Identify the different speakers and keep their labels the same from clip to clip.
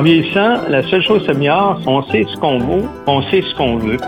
Speaker 1: En vieillissant, la seule chose qui s'améliore, on sait ce qu'on vaut, on sait ce qu'on veut.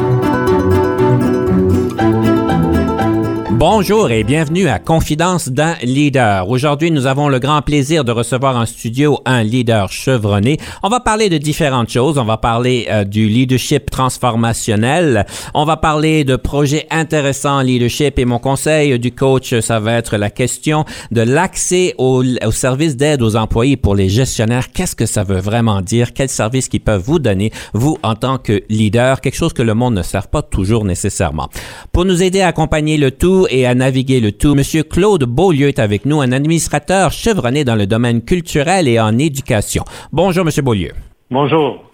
Speaker 2: Bonjour et bienvenue à Confidence d'un leader. Aujourd'hui, nous avons le grand plaisir de recevoir en studio un leader chevronné. On va parler de différentes choses. On va parler euh, du leadership transformationnel. On va parler de projets intéressants en leadership et mon conseil du coach, ça va être la question de l'accès au, au service d'aide aux employés pour les gestionnaires. Qu'est-ce que ça veut vraiment dire? Quels services qu'ils peuvent vous donner, vous, en tant que leader? Quelque chose que le monde ne sert pas toujours nécessairement. Pour nous aider à accompagner le tout et à naviguer le tout. Monsieur Claude Beaulieu est avec nous, un administrateur chevronné dans le domaine culturel et en éducation. Bonjour, Monsieur Beaulieu.
Speaker 1: Bonjour.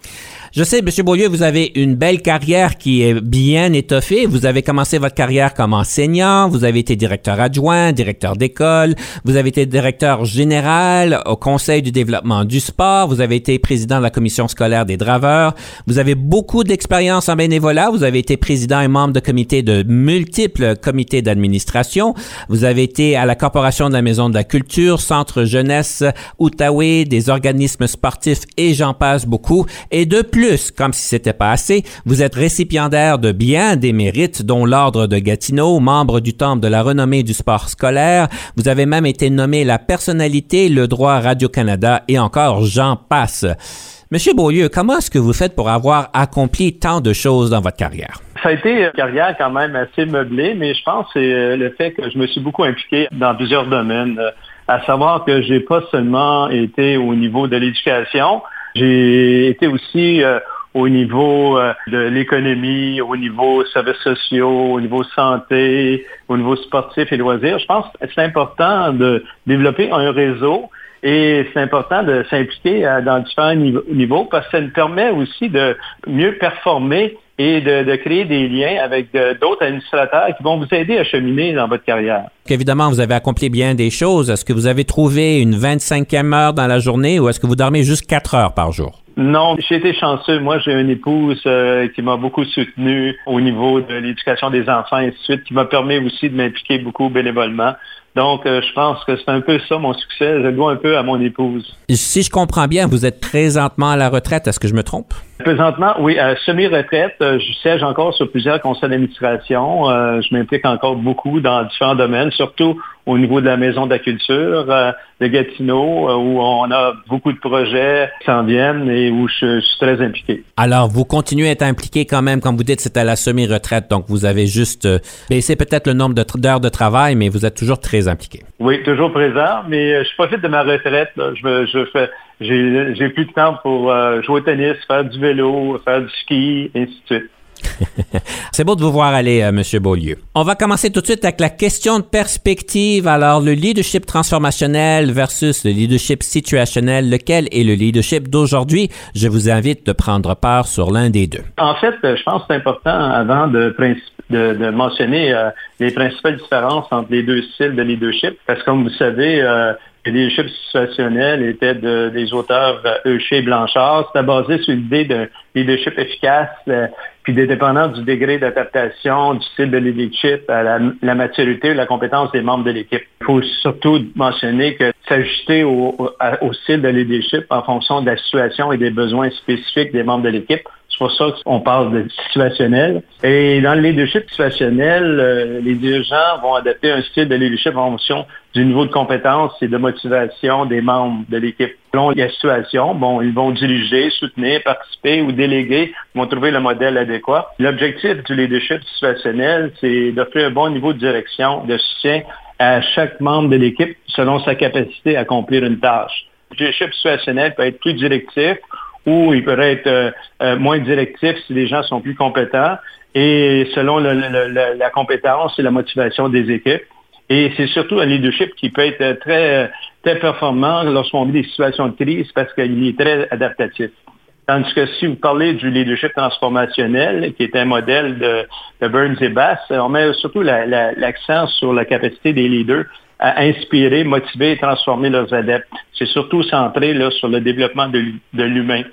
Speaker 2: Je sais, M. Beaulieu, vous avez une belle carrière qui est bien étoffée. Vous avez commencé votre carrière comme enseignant, vous avez été directeur adjoint, directeur d'école, vous avez été directeur général au Conseil du développement du sport, vous avez été président de la commission scolaire des draveurs, vous avez beaucoup d'expérience en bénévolat, vous avez été président et membre de comités de multiples comités d'administration, vous avez été à la Corporation de la Maison de la Culture, Centre Jeunesse, Outaouais, des organismes sportifs et j'en passe beaucoup. Et de plus, comme si c'était pas assez, vous êtes récipiendaire de bien des mérites, dont l'Ordre de Gatineau, membre du Temple de la renommée du sport scolaire. Vous avez même été nommé la personnalité, le droit Radio-Canada et encore j'en passe. Monsieur Beaulieu, comment est-ce que vous faites pour avoir accompli tant de choses dans votre carrière?
Speaker 1: Ça a été une carrière quand même assez meublée, mais je pense que c'est le fait que je me suis beaucoup impliqué dans plusieurs domaines. À savoir que j'ai pas seulement été au niveau de l'éducation, j'ai été aussi euh, au niveau euh, de l'économie, au niveau services sociaux, au niveau santé, au niveau sportif et loisirs. Je pense que c'est important de développer un réseau et c'est important de s'impliquer euh, dans différents niveaux parce que ça nous permet aussi de mieux performer et de, créer des liens avec d'autres administrateurs qui vont vous aider à cheminer dans votre carrière.
Speaker 2: Évidemment, vous avez accompli bien des choses. Est-ce que vous avez trouvé une 25e heure dans la journée ou est-ce que vous dormez juste 4 heures par jour?
Speaker 1: Non, j'ai été chanceux. Moi, j'ai une épouse euh, qui m'a beaucoup soutenu au niveau de l'éducation des enfants et ainsi de suite, qui m'a permis aussi de m'impliquer beaucoup bénévolement. Donc, euh, je pense que c'est un peu ça mon succès. Je le dois un peu à mon épouse.
Speaker 2: Si je comprends bien, vous êtes présentement à la retraite. Est-ce que je me trompe?
Speaker 1: Présentement, oui, à semi-retraite. Euh, je siège encore sur plusieurs conseils d'administration. je m'implique encore beaucoup dans différents domaines, surtout au niveau de la Maison de la Culture de Gatineau, où on a beaucoup de projets qui s'en viennent et où je, suis très impliqué.
Speaker 2: Alors, vous continuez à être impliqué quand même, comme vous dites, c'est à la semi-retraite, donc vous avez juste baissé peut-être le nombre d'heures de, travail, mais vous êtes toujours très impliqué.
Speaker 1: Oui, toujours présent, mais je profite de ma retraite. Je, je fais, j'ai plus de temps pour jouer au tennis, faire du vélo, faire du ski, et ainsi de suite.
Speaker 2: C'est beau de vous voir aller, euh, Monsieur Beaulieu. On va commencer tout de suite avec la question de perspective. Alors, le leadership transformationnel versus le leadership situationnel, lequel est le leadership d'aujourd'hui? Je vous invite de prendre part sur l'un des deux.
Speaker 1: En fait, je pense que c'est important avant de, de, mentionner euh, les principales différences entre les deux styles de leadership, parce que comme vous savez, euh, le leadership situationnel était des auteurs Eucher et Blanchard. C'était basé sur l'idée d'un leadership efficace, puis dépendant du degré d'adaptation, du style de leadership, à la, maturité ou la compétence des membres de l'équipe. Il faut surtout mentionner que s'ajuster au, au, style de leadership en fonction de la situation et des besoins spécifiques des membres de l'équipe. C'est pour ça qu'on parle de situationnel. Et dans le leadership situationnel, euh, les dirigeants vont adapter un style de leadership en fonction du niveau de compétence et de motivation des membres de l'équipe. Selon la situation, bon, ils vont diriger, soutenir, participer ou déléguer, ils vont trouver le modèle adéquat. L'objectif du leadership situationnel, c'est d'offrir un bon niveau de direction, de soutien à chaque membre de l'équipe selon sa capacité à accomplir une tâche. Le leadership situationnel peut être plus directif il peut être euh, euh, moins directif si les gens sont plus compétents et selon la compétence et la motivation des équipes. Et c'est surtout un leadership qui peut être très, très performant lorsqu'on vit des situations de crise parce qu'il est très adaptatif. Tandis que si vous parlez du leadership transformationnel, qui est un modèle de, Burns et Bass, on met surtout l'accent sur la capacité des leaders à inspirer, motiver et transformer leurs adeptes. C'est surtout centré sur le développement de l'humain.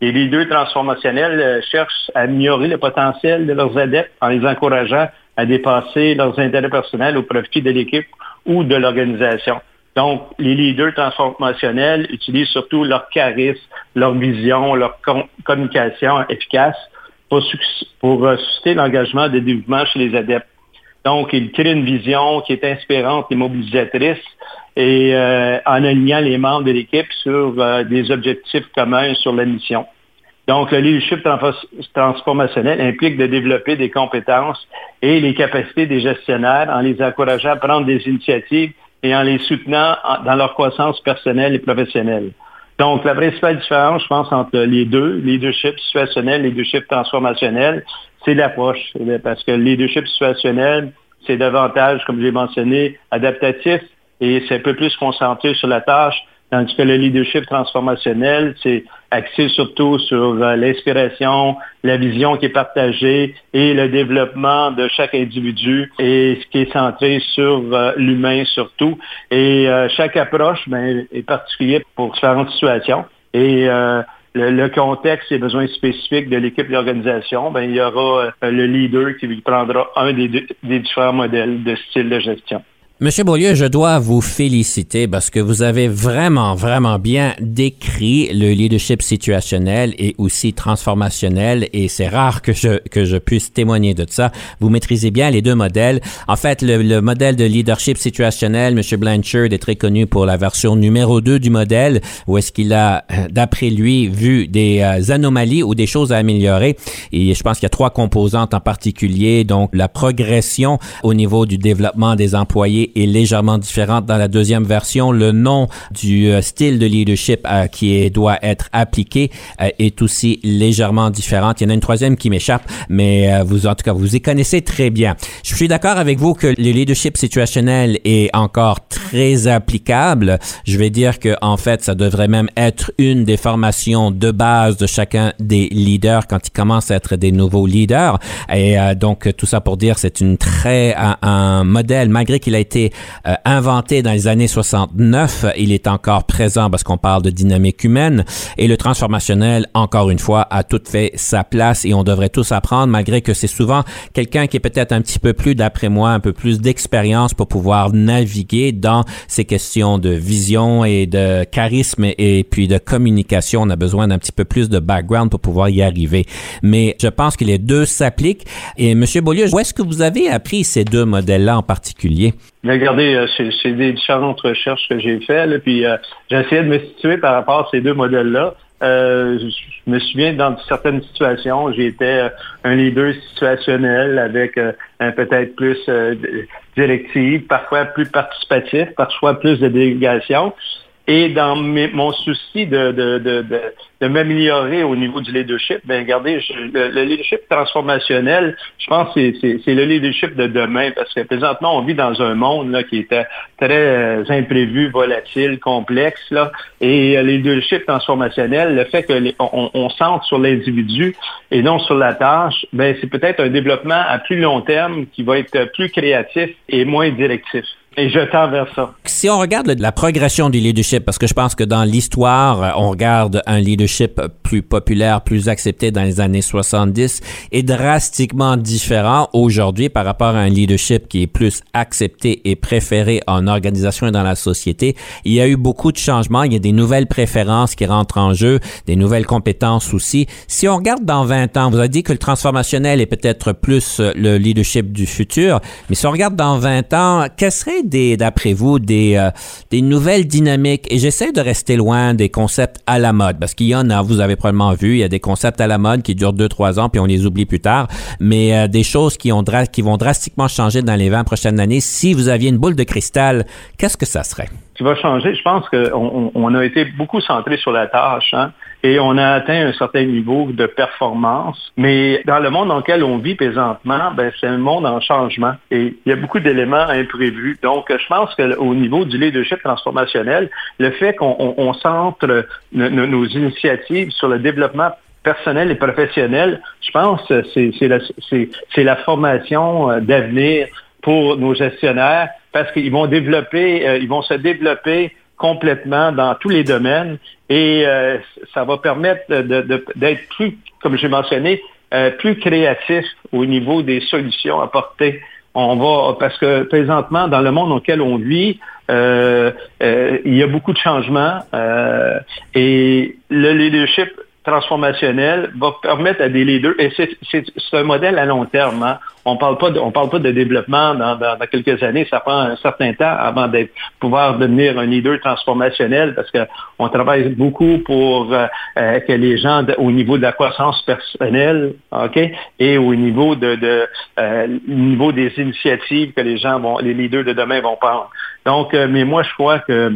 Speaker 1: Les leaders transformationnels euh, cherchent à améliorer le potentiel de leurs adeptes en les encourageant à dépasser leurs intérêts personnels au profit de l'équipe ou de l'organisation. Donc, les leaders transformationnels utilisent surtout leur charisme, leur vision, leur communication efficace pour, pour euh, susciter l'engagement de développement chez les adeptes. Donc, ils créent une vision qui est inspirante et mobilisatrice et euh, en alignant les membres de l'équipe sur euh, des objectifs communs sur la mission. Donc, le leadership transformationnel implique de développer des compétences et les capacités des gestionnaires en les encourageant à prendre des initiatives et en les soutenant dans leur croissance personnelle et professionnelle. Donc, la principale différence, je pense, entre les deux, leadership situationnel et leadership transformationnel, c'est l'approche. Parce que le leadership situationnel, c'est davantage, comme j'ai mentionné, adaptatif et c'est un peu plus concentré sur la tâche, Tandis que le leadership transformationnel, c'est axé surtout sur euh, l'inspiration, la vision qui est partagée et le développement de chaque individu et ce qui est centré sur euh, l'humain surtout. Et euh, chaque approche ben, est particulière pour différentes situations. Et le, contexte et les besoins spécifiques de l'équipe de l'organisation, ben, il y aura le leader qui prendra un des différents modèles de style de gestion.
Speaker 2: Monsieur Beaulieu, je dois vous féliciter parce que vous avez vraiment, vraiment bien décrit le leadership situationnel et aussi transformationnel et c'est rare que je, que je puisse témoigner de ça. Vous maîtrisez bien les deux modèles. En fait, le, modèle de leadership situationnel, Monsieur Blanchard est très connu pour la version numéro 2 du modèle où est-ce qu'il a, d'après lui, vu des euh, anomalies ou des choses à améliorer. Et je pense qu'il y a trois composantes en particulier. Donc, la progression au niveau du développement des employés est légèrement différente dans la deuxième version. Le nom du euh, style de leadership euh, qui doit être appliqué euh, est aussi légèrement différent. Il y en a une troisième qui m'échappe, mais vous, en tout cas, vous y connaissez très bien. Je suis d'accord avec vous que le leadership situationnel est encore très applicable. Je vais dire que, en fait, ça devrait même être une des formations de base de chacun des leaders quand ils commencent à être des nouveaux leaders. Et donc, tout ça pour dire, c'est une très, un modèle, malgré qu'il a été euh, inventé dans les années 69. Il est encore présent parce qu'on parle de dynamique humaine. Et le transformationnel, encore une fois, a tout fait sa place et on devrait tous apprendre, malgré que c'est souvent quelqu'un qui est peut-être un petit peu plus, d'après moi, un peu plus d'expérience pour pouvoir naviguer dans ces questions de vision et de charisme et puis de communication. On a besoin d'un petit peu plus de background pour pouvoir y arriver. Mais je pense que les deux s'appliquent. Et Monsieur Beaulieu, où est-ce que vous avez appris ces deux modèles-là en particulier?
Speaker 1: Regardez, euh, c'est des différentes recherches que j'ai faites, puis euh, essayé de me situer par rapport à ces deux modèles-là. Euh, je me souviens dans certaines situations, j'étais un leader situationnel avec un peut-être plus directif, parfois plus participatif, parfois plus de délégation. Et dans mon souci de, m'améliorer au niveau du leadership, ben regardez, le, leadership transformationnel, je pense que c'est le leadership de demain, parce que présentement, on vit dans un monde là, qui est très euh, imprévu, volatile, complexe. Là, et le leadership transformationnel, le fait qu'on on, centre sur l'individu et non sur la tâche, ben c'est peut-être un développement à plus long terme qui va être plus créatif et moins directif. Et je tends vers ça.
Speaker 2: Si on regarde la progression du leadership, parce que je pense que dans l'histoire, on regarde un leadership plus populaire, plus accepté dans les années 70 et drastiquement différent aujourd'hui par rapport à un leadership qui est plus accepté et préféré en organisation et dans la société. Il y a eu beaucoup de changements, il y a des nouvelles préférences qui rentrent en jeu, des nouvelles compétences aussi. Si on regarde dans 20 ans, vous avez dit que le transformationnel est peut-être plus le leadership du futur, mais si on regarde dans 20 ans, quel serait d'après vous, des, euh, des nouvelles dynamiques? Et j'essaie de rester loin des concepts à la mode, parce qu'il y en a, vous avez probablement vu, il y a des concepts à la mode qui durent deux, trois ans, puis on les oublie plus tard, mais euh, des choses qui, ont qui vont drastiquement changer dans les 20 prochaines années. Si vous aviez une boule de cristal, qu'est-ce que ça serait?
Speaker 1: qui va changer, je pense qu'on on a été beaucoup centré sur la tâche. Hein? Et on a atteint un certain niveau de performance. Mais dans le monde dans lequel on vit présentement, ben, c'est un monde en changement et il y a beaucoup d'éléments imprévus. Donc, je pense qu'au niveau du leadership transformationnel, le fait qu'on centre nos initiatives sur le développement personnel et professionnel, je pense que c'est la, la, formation euh, d'avenir pour nos gestionnaires parce qu'ils vont développer, euh, ils vont se développer complètement dans tous les domaines et euh, ça va permettre d'être plus, comme j'ai mentionné, plus créatif au niveau des solutions apportées. On va parce que présentement dans le monde dans lequel on vit, il y a beaucoup de changements et le leadership transformationnel va permettre à des leaders, et c'est un modèle à long terme. Hein. On parle pas de, on parle pas de développement dans, quelques années. Ça prend un certain temps avant d'être pouvoir devenir un leader transformationnel parce qu'on travaille beaucoup pour euh, euh, que les gens au niveau de la croissance personnelle, ok, et au niveau de, de euh, niveau des initiatives que les gens vont, les leaders de demain vont prendre. Donc, mais moi je crois que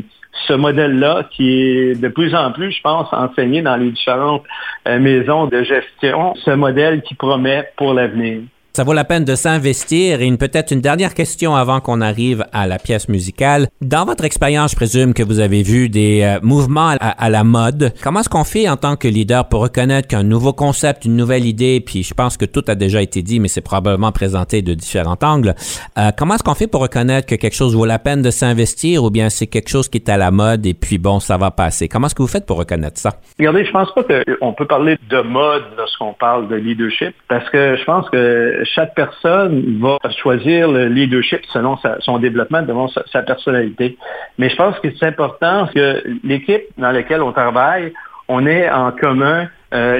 Speaker 1: ce modèle-là qui est de plus en plus, je pense, enseigné dans les différentes euh, maisons de gestion, ce modèle qui promet pour l'avenir.
Speaker 2: Ça vaut la peine de s'investir. Et peut-être une dernière question avant qu'on arrive à la pièce musicale. Dans votre expérience, je présume que vous avez vu des euh, mouvements à, la mode. Comment est-ce qu'on fait en tant que leader pour reconnaître qu'un nouveau concept, une nouvelle idée, puis je pense que tout a déjà été dit, mais c'est probablement présenté de différents angles. Euh, comment est-ce qu'on fait pour reconnaître que quelque chose vaut la peine de s'investir ou bien c'est quelque chose qui est à la mode et puis bon, ça va passer? Comment est-ce que vous faites pour reconnaître ça?
Speaker 1: Regardez, je pense pas qu'on peut parler de mode lorsqu'on parle de leadership parce que je pense que chaque personne va choisir le leadership selon son développement, selon sa, personnalité. Mais je pense que c'est important que l'équipe dans laquelle on travaille, on ait en commun euh,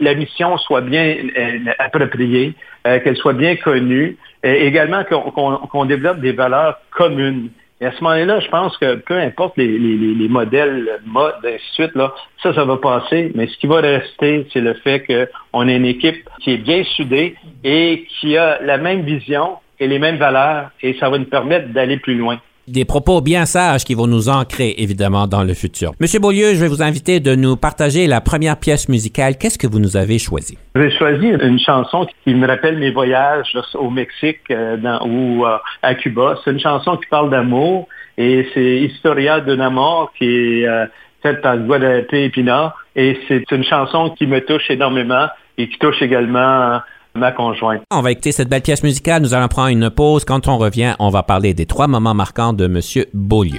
Speaker 1: la mission soit bien euh, appropriée, euh, qu'elle soit bien connue, et également qu'on développe des valeurs communes. Et à ce moment-là, je pense que peu importe les, les, modèles, modes, ainsi de suite, là, ça, ça va passer. Mais ce qui va rester, c'est le fait qu'on ait une équipe qui est bien soudée et qui a la même vision et les mêmes valeurs. Et ça va nous permettre d'aller plus loin
Speaker 2: des propos bien sages qui vont nous ancrer évidemment dans le futur. Monsieur Beaulieu, je vais vous inviter de nous partager la première pièce musicale. Qu'est-ce que vous nous avez choisi?
Speaker 1: J'ai choisi une chanson qui me rappelle mes voyages au Mexique euh, ou euh, à Cuba. C'est une chanson qui parle d'amour et c'est Historia d'un amour qui est euh, faite par Guadalupe Epina et c'est une chanson qui me touche énormément et qui touche également
Speaker 2: On va écouter cette belle pièce musicale. Nous allons prendre une pause. Quand on revient, on va parler des trois moments marquants de M. Beaulieu.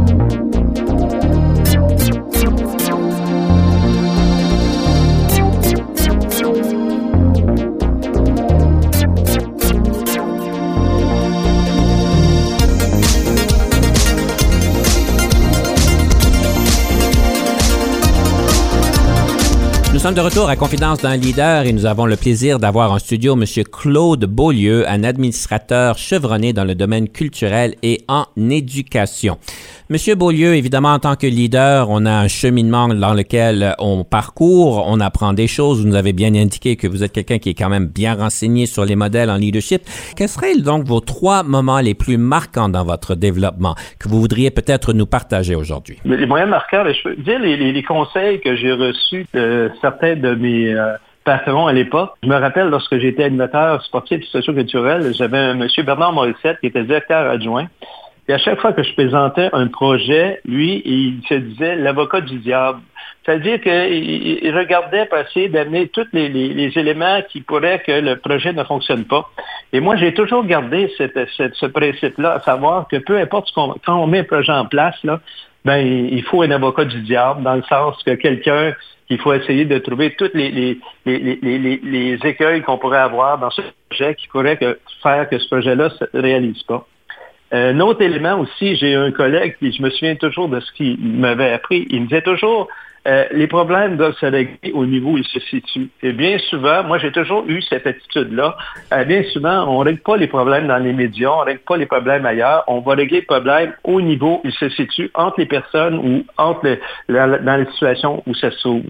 Speaker 2: sommes de retour à Confidence d'un leader et nous avons le plaisir d'avoir en studio M. Claude Beaulieu, un administrateur chevronné dans le domaine culturel et en éducation. Monsieur Beaulieu, évidemment, en tant que leader, on a un cheminement dans lequel on parcourt, on apprend des choses. Vous nous avez bien indiqué que vous êtes quelqu'un qui est quand même bien renseigné sur les modèles en leadership. Quels seraient donc vos trois moments les plus marquants dans votre développement que vous voudriez peut-être nous partager aujourd'hui?
Speaker 1: Les moyens marquants, je peux dire les, conseils que j'ai reçus de certains de mes... Euh, patrons à l'époque. Je me rappelle lorsque j'étais animateur sportif et socio-culturel, j'avais un monsieur Bernard Morissette qui était directeur adjoint et à chaque fois que je présentais un projet, lui, il se disait l'avocat du diable. C'est-à-dire qu'il regardait passer d'amener tous les, éléments qui pourraient que le projet ne fonctionne pas. Et moi, j'ai toujours gardé ce principe-là, à savoir que peu importe ce qu'on, quand on met un projet en place, ben, il faut un avocat du diable, dans le sens que quelqu'un qu'il faut essayer de trouver tous les, les, écueils qu'on pourrait avoir dans ce projet qui pourrait faire que ce projet-là ne se réalise pas. Un autre élément aussi, j'ai un collègue, qui je me souviens toujours de ce qu'il m'avait appris. Il me disait toujours, euh, les problèmes doivent se régler au niveau où ils se situent. Et bien souvent, moi j'ai toujours eu cette attitude-là. Euh, bien souvent, on ne règle pas les problèmes dans les médias, on ne règle pas les problèmes ailleurs. On va régler les problèmes au niveau où ils se situent, entre les personnes ou entre dans les situations où ça s'ouvre.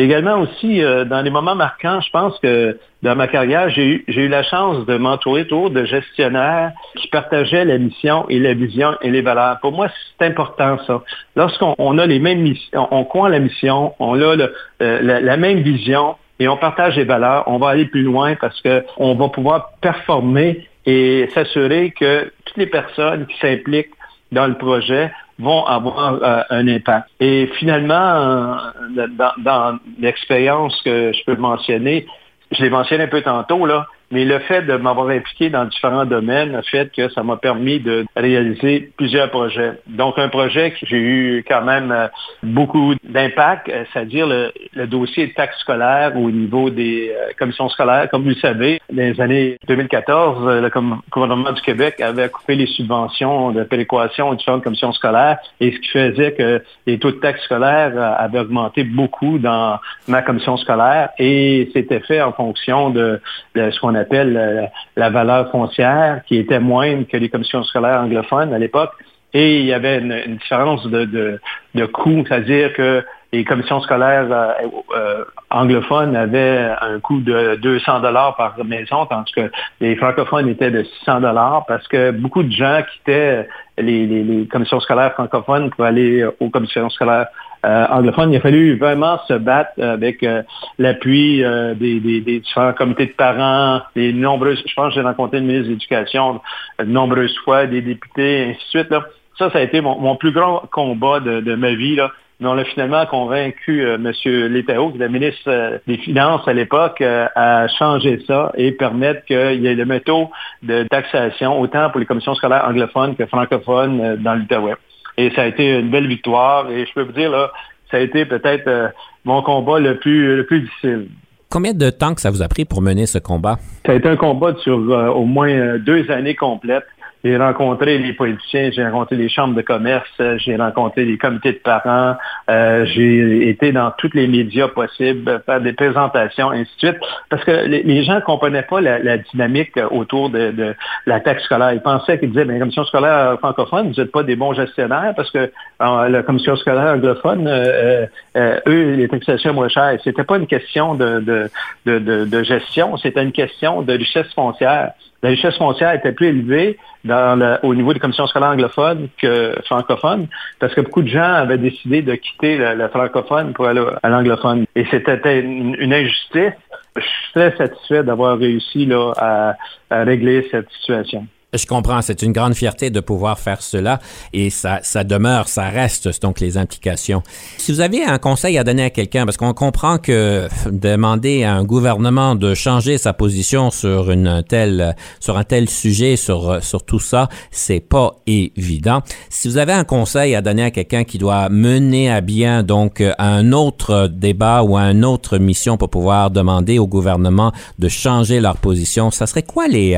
Speaker 1: Également aussi, euh, dans les moments marquants, je pense que dans ma carrière, j'ai eu, la chance de m'entourer autour de gestionnaires qui partageaient la mission et la vision et les valeurs. Pour moi, c'est important ça. Lorsqu'on a les mêmes missions, on croit la mission, on a euh, la, même vision et on partage les valeurs, on va aller plus loin parce qu'on va pouvoir performer et s'assurer que toutes les personnes qui s'impliquent dans le projet vont avoir euh, un impact. Et finalement, euh, dans, dans l'expérience que je peux mentionner, je l'ai mentionné un peu tantôt, là, mais le fait de m'avoir impliqué dans différents domaines a fait que ça m'a permis de réaliser plusieurs projets. Donc, un projet que j'ai eu quand même euh, beaucoup d'impact, euh, c'est-à-dire le, dossier de taxes scolaires au niveau des euh, commissions scolaires. Comme vous le savez, dans les années 2014, le gouvernement du Québec avait coupé les subventions de péréquation aux différentes commissions scolaires et ce qui faisait que les taux de taxes scolaires avaient augmenté beaucoup dans ma commission scolaire et c'était fait en fonction de, de ce qu'on appelle euh, la valeur foncière, qui était moindre que les commissions scolaires anglophones à l'époque. Et il y avait une, différence de, de, coût, c'est-à-dire que les commissions scolaires euh, euh, anglophones avaient un coût de 200 dollars par maison, tandis que les francophones étaient de 600 dollars parce que beaucoup de gens quittaient les, les, commissions scolaires francophones pour aller aux commissions scolaires euh, anglophone. Il a fallu vraiment se battre avec euh, l'appui euh, des, différents comités de parents, des nombreuses, je pense que j'ai rencontré le ministre de l'Éducation de nombreuses fois, des députés, ainsi de suite. Là. Ça, ça a été mon, plus grand combat de, ma vie. Là. Mais on a finalement convaincu M. Létao, qui était le ministre des Finances à l'époque, à changer ça et permettre qu'il y ait le métaux de taxation autant pour les commissions scolaires anglophones que francophones dans l'Outaouais. Et ça a été une belle victoire. Et je peux vous dire, là, ça a été peut-être euh, mon combat le plus, le plus difficile.
Speaker 2: Combien de temps que ça vous a pris pour mener ce combat?
Speaker 1: Ça a été un combat sur euh, au moins euh, deux années complètes. J'ai rencontré les politiciens, j'ai rencontré les chambres de commerce, j'ai rencontré les comités de parents, euh, j'ai été dans tous les médias possibles, faire des présentations, ainsi de suite, parce que les, gens ne comprenaient pas la, dynamique autour de, la taxe scolaire. Ils pensaient qu'ils disaient, mais la commission scolaire francophone, vous n'êtes pas des bons gestionnaires, parce que la commission scolaire anglophone, euh, euh, eux, les taxations moins chères. C'était pas une question de, de, de gestion, c'était une question de richesse foncière la richesse foncière était plus élevée au niveau des commissions scolaires anglophones que francophones, parce que beaucoup de gens avaient décidé de quitter le, francophone pour aller à l'anglophone. Et c'était une, injustice. Je suis très satisfait d'avoir réussi là, à régler cette situation.
Speaker 2: Je comprends, c'est une grande fierté de pouvoir faire cela et ça, ça demeure, ça reste donc les implications. Si vous avez un conseil à donner à quelqu'un, parce qu'on comprend que demander à un gouvernement de changer sa position sur une telle, sur un tel sujet, sur, sur tout ça, c'est pas évident. Si vous avez un conseil à donner à quelqu'un qui doit mener à bien donc un autre débat ou une autre mission pour pouvoir demander au gouvernement de changer leur position, ça serait quoi les,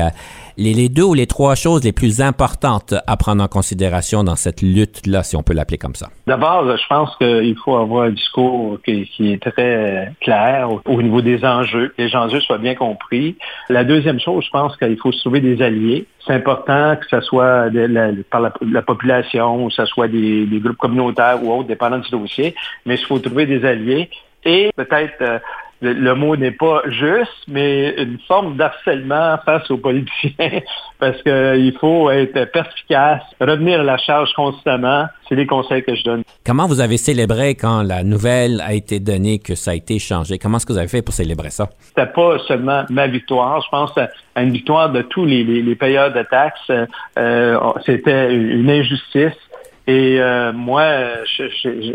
Speaker 2: les, deux ou les trois choses les plus importantes à prendre en considération dans cette lutte-là, si on peut l'appeler comme ça?
Speaker 1: D'abord, je pense qu'il faut avoir un discours qui, est très clair au, niveau des enjeux, que les enjeux soient bien compris. La deuxième chose, je pense qu'il faut se trouver des alliés. C'est important que ce soit par la, population, ou que ce soit des, groupes communautaires ou autres, dépendant du dossier, mais il faut trouver des alliés et peut-être euh, le, mot n'est pas juste, mais une forme d'harcèlement face aux politiciens, parce qu'il faut être perspicace, revenir à la charge constamment. C'est les conseils que je donne.
Speaker 2: Comment vous avez célébré quand la nouvelle a été donnée que ça a été changé? Comment est-ce que vous avez fait pour célébrer ça?
Speaker 1: C'était pas seulement ma victoire. Je pense à une victoire de tous les, payeurs de taxes. Euh, c'était une injustice. Et euh, moi,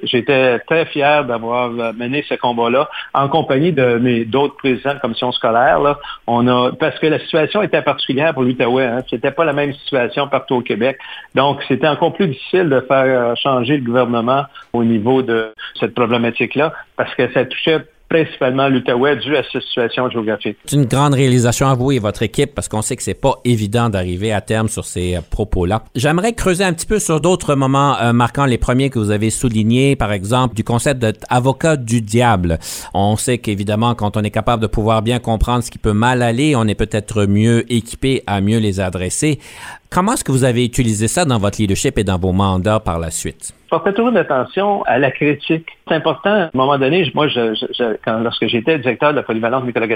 Speaker 1: j'étais très fier d'avoir mené ce combat-là en compagnie de mes d'autres présidents de commission scolaire. Là. On a parce que la situation était particulière pour l'Outaouais. Hein. C'était pas la même situation partout au Québec. Donc, c'était encore plus difficile de faire changer le gouvernement au niveau de cette problématique-là parce que ça touchait principalement l'Outaouais dû à cette situation géographique.
Speaker 2: C'est une grande réalisation à vous et votre équipe parce qu'on sait que c'est pas évident d'arriver à terme sur ces euh, propos-là. J'aimerais creuser un petit peu sur d'autres moments euh, marquants, les premiers que vous avez soulignés, par exemple, du concept d'avocat du diable. On sait qu'évidemment, quand on est capable de pouvoir bien comprendre ce qui peut mal aller, on est peut-être mieux équipé à mieux les adresser. Comment est-ce que vous avez utilisé ça dans votre leadership et dans vos mandats par la suite?
Speaker 1: Faire toujours attention à la critique. C'est important. À un moment donné, moi, je, quand, lorsque j'étais directeur de la polyvalente Nicolas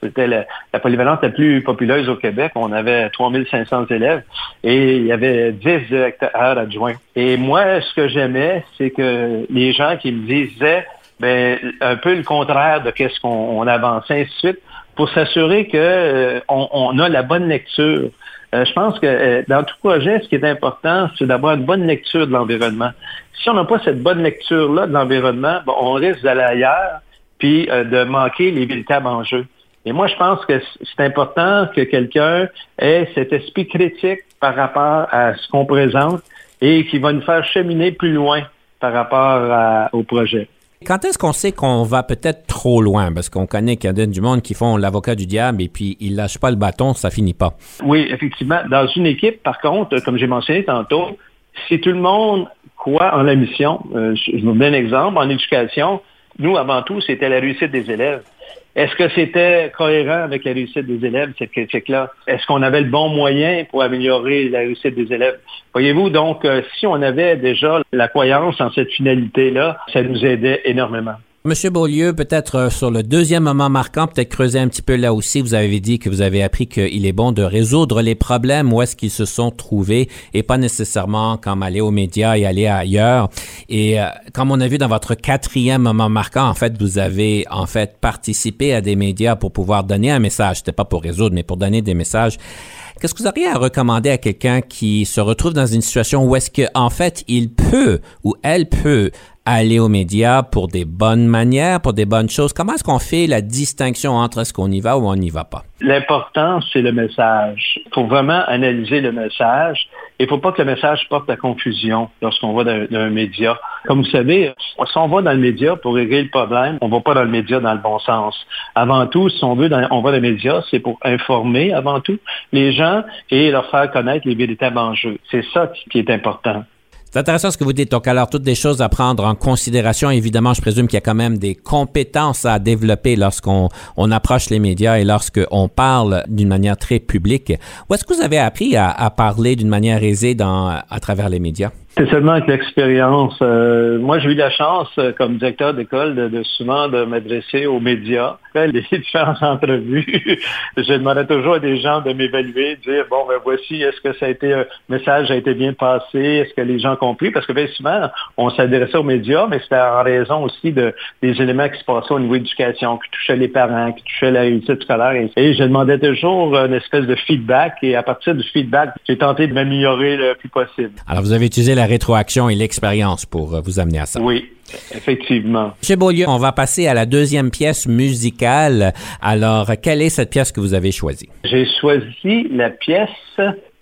Speaker 1: c'était la, polyvalente la plus populeuse au Québec. On avait 3500 élèves et il y avait 10 directeurs adjoints. Et moi, ce que j'aimais, c'est que les gens qui me disaient ben, un peu le contraire de qu'est-ce qu'on avançait, ainsi de suite, pour s'assurer qu'on euh, on a la bonne lecture. Euh, je pense que euh, dans tout projet, ce qui est important, c'est d'avoir une bonne lecture de l'environnement. Si on n'a pas cette bonne lecture-là de l'environnement, on risque d'aller ailleurs, puis euh, de manquer les véritables enjeux. Et moi, je pense que c'est important que quelqu'un ait cet esprit critique par rapport à ce qu'on présente et qui va nous faire cheminer plus loin par rapport au projet.
Speaker 2: Quand est-ce qu'on sait qu'on va peut-être trop loin? Parce qu'on connaît qu'il y a du monde qui font l'avocat du diable et puis ils lâchent pas le bâton, ça finit pas.
Speaker 1: Oui, effectivement. Dans une équipe, par contre, comme j'ai mentionné tantôt, si tout le monde croit en la mission, euh, je vous donne un exemple, en éducation, nous, avant tout, c'était la réussite des élèves. Est-ce que c'était cohérent avec la réussite des élèves, cette critique-là? Est-ce qu'on avait le bon moyen pour améliorer la réussite des élèves? Voyez-vous, donc, euh, si on avait déjà la croyance en cette finalité-là, ça nous aidait énormément.
Speaker 2: Monsieur Beaulieu, peut-être euh, sur le deuxième moment marquant, peut-être creuser un petit peu là aussi. Vous avez dit que vous avez appris qu'il est bon de résoudre les problèmes où est-ce qu'ils se sont trouvés et pas nécessairement comme aller aux médias et aller ailleurs. Et euh, comme on a vu dans votre quatrième moment marquant, en fait, vous avez en fait participé à des médias pour pouvoir donner un message. C'était pas pour résoudre, mais pour donner des messages. Qu'est-ce que vous auriez à recommander à quelqu'un qui se retrouve dans une situation où est-ce qu'en en fait il peut ou elle peut aller aux médias pour des bonnes manières, pour des bonnes choses. Comment est-ce qu'on fait la distinction entre est-ce qu'on y va ou on n'y va pas?
Speaker 1: L'important, c'est le message. Il faut vraiment analyser le message. Il ne faut pas que le message porte la confusion lorsqu'on va dans, un média. Comme vous savez, si on va dans le média pour régler le problème, on ne va pas dans le média dans le bon sens. Avant tout, si on veut, on va dans le média, c'est pour informer avant tout les gens et leur faire connaître les véritables enjeux. C'est ça qui est important.
Speaker 2: C'est intéressant ce que vous dites. Donc, alors, toutes des choses à prendre en considération. Évidemment, je présume qu'il y a quand même des compétences à développer lorsqu'on on approche les médias et lorsqu'on parle d'une manière très publique. Où est-ce que vous avez appris à, parler d'une manière aisée à travers les médias?
Speaker 1: C'est seulement avec l'expérience. Euh, moi, j'ai eu la chance, euh, comme directeur d'école, de, souvent de m'adresser aux médias. Les différentes entrevues, je demandais toujours à des gens de m'évaluer, de dire, bon, ben voici, est-ce que ça a été, un message a été bien passé, est-ce que les gens ont compris? Parce que bien souvent, on s'adressait aux médias, mais c'était en raison aussi de, des éléments qui se passaient au niveau éducation, qui touchaient les parents, qui touchaient la réussite scolaire. Et je demandais toujours une espèce de feedback, et à partir du feedback, j'ai tenté de m'améliorer le plus possible.
Speaker 2: Alors, vous avez utilisé la rétroaction et l'expérience pour euh, vous amener à ça.
Speaker 1: Oui, effectivement.
Speaker 2: Chez Beaulieu, on va passer à la deuxième pièce musicale. Alors, quelle est cette pièce que vous avez choisie?
Speaker 1: J'ai choisi la pièce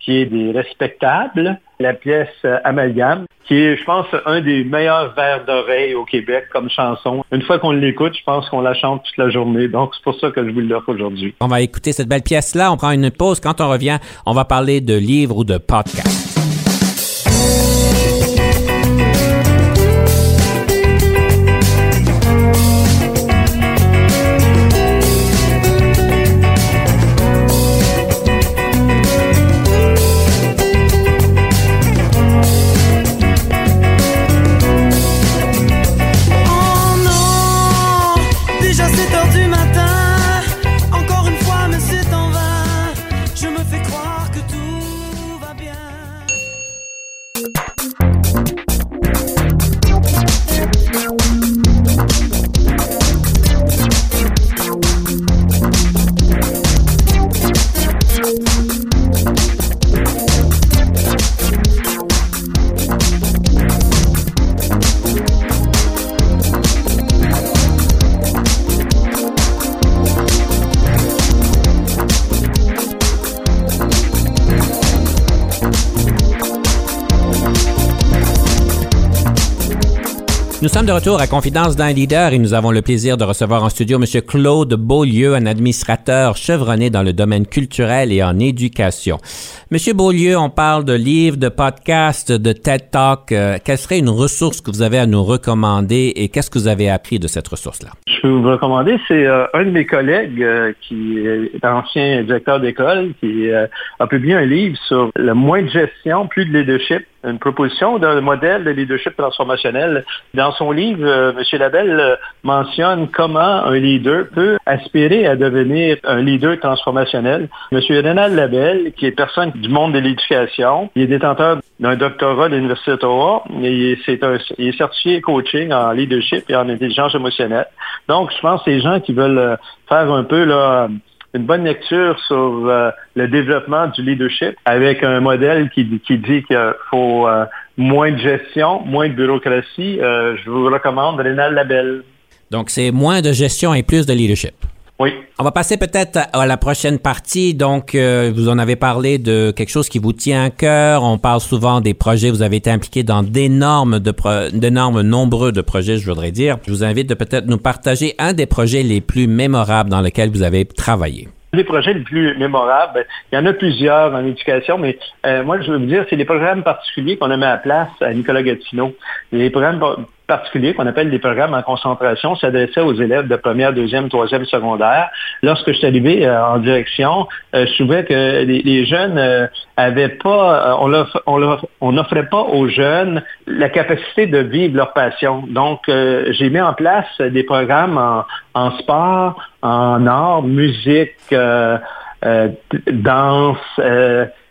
Speaker 1: qui est des respectables, la pièce euh, Amalgame, qui est, je pense, un des meilleurs vers d'oreille au Québec comme chanson. Une fois qu'on l'écoute, je pense qu'on la chante toute la journée. Donc, c'est pour ça que je vous l'offre aujourd'hui.
Speaker 2: On va écouter cette belle pièce-là. On prend une pause. Quand on revient, on va parler de livres ou de podcasts. Sommes de retour à Confidence d'un leader et nous avons le plaisir de recevoir en studio M. Claude Beaulieu, un administrateur chevronné dans le domaine culturel et en éducation. Monsieur Beaulieu, on parle de livres, de podcasts, de TED Talk. Euh, quelle serait une ressource que vous avez à nous recommander et qu'est-ce que vous avez appris de cette ressource-là?
Speaker 1: Je peux vous recommander, c'est euh, un de mes collègues euh, qui est ancien directeur d'école qui a publié un livre sur le moins de gestion, plus de leadership une proposition d'un modèle de leadership transformationnel. Dans son livre, euh, M. Labelle euh, mentionne comment un leader peut aspirer à devenir un leader transformationnel. M. Renal Labelle, qui est personne du monde de l'éducation, il est détenteur d'un doctorat de l'Université d'Ottawa. Il, il est certifié coaching en leadership et en intelligence émotionnelle. Donc, je pense que ces gens qui veulent euh, faire un peu là, une bonne lecture sur euh, le développement du leadership avec un modèle qui, dit qu'il faut euh, moins de gestion, moins de bureaucratie. Euh, je vous recommande Rénal Labelle.
Speaker 2: Donc, c'est moins de gestion et plus de leadership.
Speaker 1: Oui.
Speaker 2: On va passer peut-être à la prochaine partie. Donc, euh, vous en avez parlé de quelque chose qui vous tient à cœur. On parle souvent des projets. Vous avez été impliqué dans d'énormes, d'énormes nombreux de projets, je voudrais dire. Je vous invite de peut-être nous partager un des projets les plus mémorables dans lesquels vous avez travaillé
Speaker 1: les projets les plus mémorables, il y en a plusieurs en éducation, mais euh, moi, je veux vous dire, c'est les programmes particuliers qu'on a mis à place à Nicolas Gatineau. Les programmes particuliers qu'on appelle des programmes en concentration s'adressaient aux élèves de première, deuxième, troisième, secondaire. Lorsque je suis arrivé euh, en direction, euh, je trouvais que les, jeunes euh, avaient pas, on n'offrait pas aux jeunes la capacité de vivre leur passion. Donc, j'ai mis en place des programmes en, en sport, en art, musique, danse